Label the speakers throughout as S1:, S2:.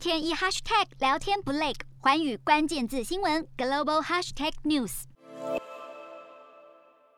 S1: 天一 hashtag 聊天不累，环宇关键字新闻 global hashtag news。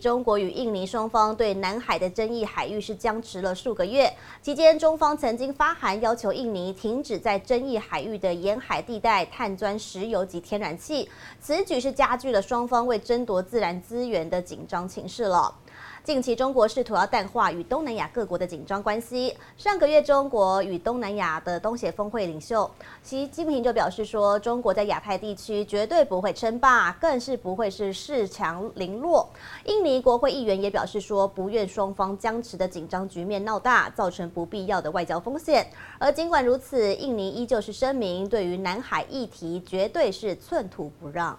S2: 中国与印尼双方对南海的争议海域是僵持了数个月，期间中方曾经发函要求印尼停止在争议海域的沿海地带探钻石油及天然气，此举是加剧了双方为争夺自然资源的紧张情势了。近期，中国试图要淡化与东南亚各国的紧张关系。上个月，中国与东南亚的东协峰会领袖习近平就表示说，中国在亚太地区绝对不会称霸，更是不会是恃强凌弱。印尼国会议员也表示说，不愿双方僵持的紧张局面闹大，造成不必要的外交风险。而尽管如此，印尼依旧是声明，对于南海议题绝对是寸土不让。